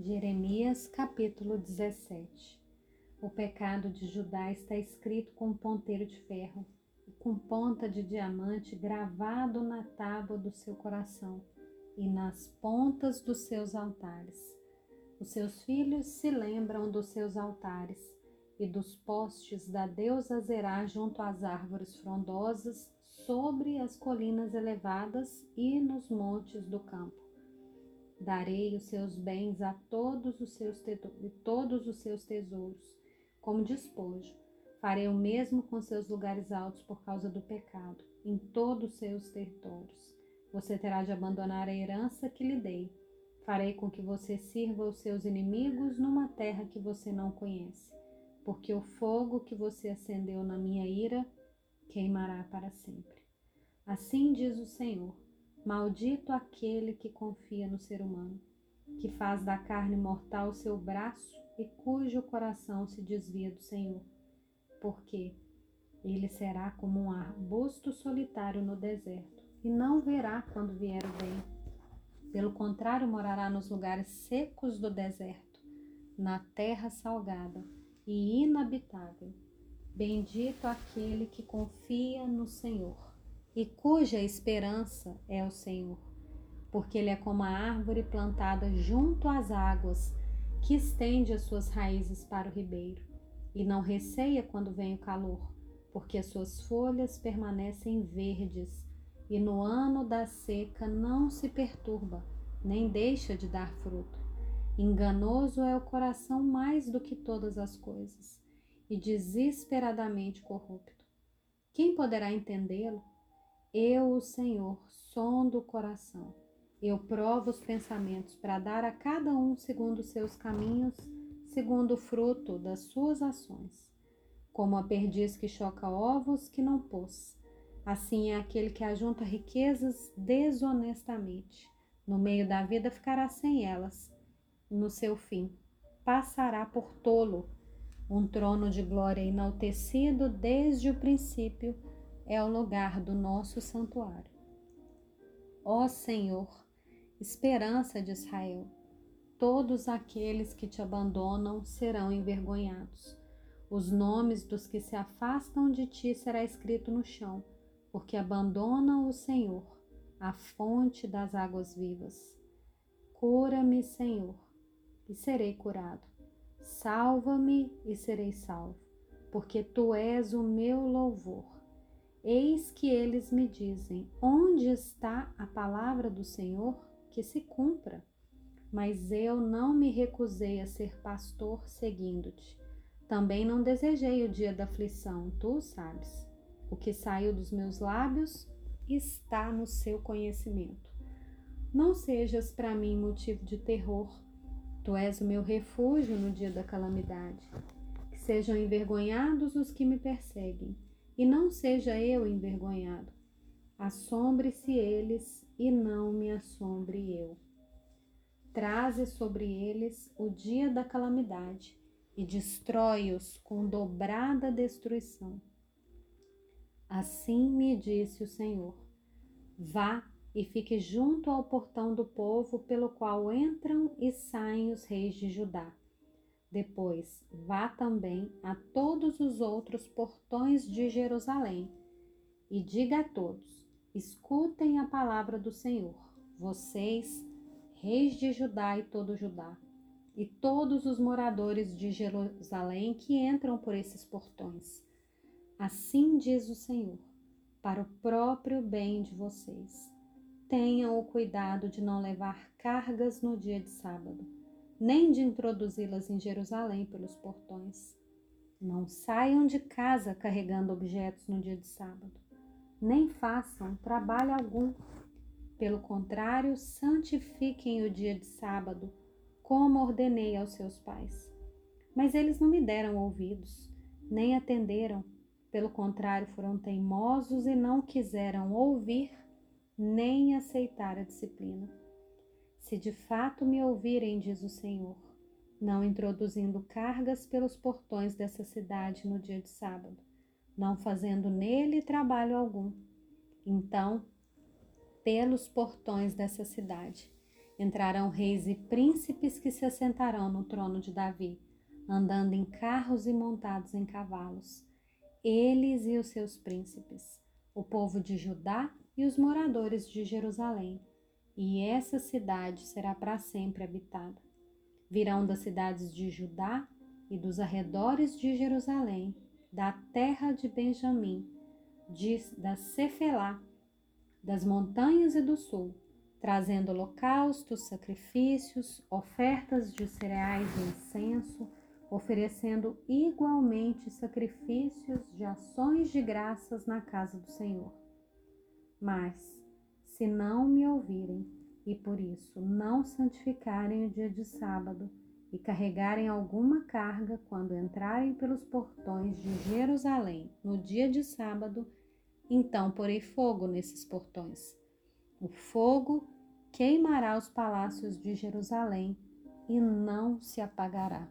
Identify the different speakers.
Speaker 1: Jeremias capítulo 17 O pecado de Judá está escrito com ponteiro de ferro com ponta de diamante gravado na tábua do seu coração e nas pontas dos seus altares. Os seus filhos se lembram dos seus altares e dos postes da deusa Zerá junto às árvores frondosas, sobre as colinas elevadas e nos montes do campo Darei os seus bens a todos os seus, todos os seus tesouros, como despojo. Farei o mesmo com seus lugares altos por causa do pecado, em todos os seus territórios. Você terá de abandonar a herança que lhe dei. Farei com que você sirva os seus inimigos numa terra que você não conhece, porque o fogo que você acendeu na minha ira queimará para sempre. Assim diz o Senhor Maldito aquele que confia no ser humano, que faz da carne mortal seu braço e cujo coração se desvia do Senhor. Porque ele será como um arbusto solitário no deserto e não verá quando vier o bem. Pelo contrário, morará nos lugares secos do deserto, na terra salgada e inabitável. Bendito aquele que confia no Senhor e cuja esperança é o Senhor, porque ele é como a árvore plantada junto às águas, que estende as suas raízes para o ribeiro, e não receia quando vem o calor, porque as suas folhas permanecem verdes, e no ano da seca não se perturba, nem deixa de dar fruto. Enganoso é o coração mais do que todas as coisas, e desesperadamente corrupto. Quem poderá entendê-lo? Eu, o Senhor, sondo o coração. Eu provo os pensamentos para dar a cada um segundo os seus caminhos, segundo o fruto das suas ações. Como a perdiz que choca ovos que não pôs, assim é aquele que ajunta riquezas desonestamente. No meio da vida ficará sem elas. No seu fim, passará por tolo. Um trono de glória enaltecido desde o princípio é o lugar do nosso santuário. Ó Senhor, esperança de Israel, todos aqueles que te abandonam serão envergonhados. Os nomes dos que se afastam de ti será escrito no chão, porque abandonam o Senhor, a fonte das águas vivas. Cura-me, Senhor, e serei curado. Salva-me e serei salvo, porque tu és o meu louvor. Eis que eles me dizem: Onde está a palavra do Senhor? Que se cumpra. Mas eu não me recusei a ser pastor seguindo-te. Também não desejei o dia da aflição, tu sabes. O que saiu dos meus lábios está no seu conhecimento. Não sejas para mim motivo de terror. Tu és o meu refúgio no dia da calamidade. Que sejam envergonhados os que me perseguem e não seja eu envergonhado. Assombre-se eles e não me assombre eu. Traze sobre eles o dia da calamidade e destrói-os com dobrada destruição. Assim me disse o Senhor: Vá e fique junto ao portão do povo pelo qual entram e saem os reis de Judá depois, vá também a todos os outros portões de Jerusalém e diga a todos: escutem a palavra do Senhor, vocês, reis de Judá e todo Judá, e todos os moradores de Jerusalém que entram por esses portões. Assim diz o Senhor, para o próprio bem de vocês. Tenham o cuidado de não levar cargas no dia de sábado nem de introduzi-las em Jerusalém pelos portões. Não saiam de casa carregando objetos no dia de sábado, nem façam trabalho algum. Pelo contrário, santifiquem o dia de sábado, como ordenei aos seus pais. Mas eles não me deram ouvidos, nem atenderam. Pelo contrário, foram teimosos e não quiseram ouvir nem aceitar a disciplina se de fato me ouvirem, diz o Senhor, não introduzindo cargas pelos portões dessa cidade no dia de sábado, não fazendo nele trabalho algum. Então, pelos portões dessa cidade, entrarão reis e príncipes que se assentarão no trono de Davi, andando em carros e montados em cavalos. Eles e os seus príncipes, o povo de Judá e os moradores de Jerusalém. E essa cidade será para sempre habitada. Virão das cidades de Judá e dos arredores de Jerusalém, da terra de Benjamim, de, da Cefelá, das montanhas e do sul, trazendo holocaustos, sacrifícios, ofertas de cereais e incenso, oferecendo igualmente sacrifícios de ações de graças na casa do Senhor. Mas, se não me ouvirem e por isso não santificarem o dia de sábado e carregarem alguma carga quando entrarem pelos portões de Jerusalém no dia de sábado, então porei fogo nesses portões. O fogo queimará os palácios de Jerusalém e não se apagará.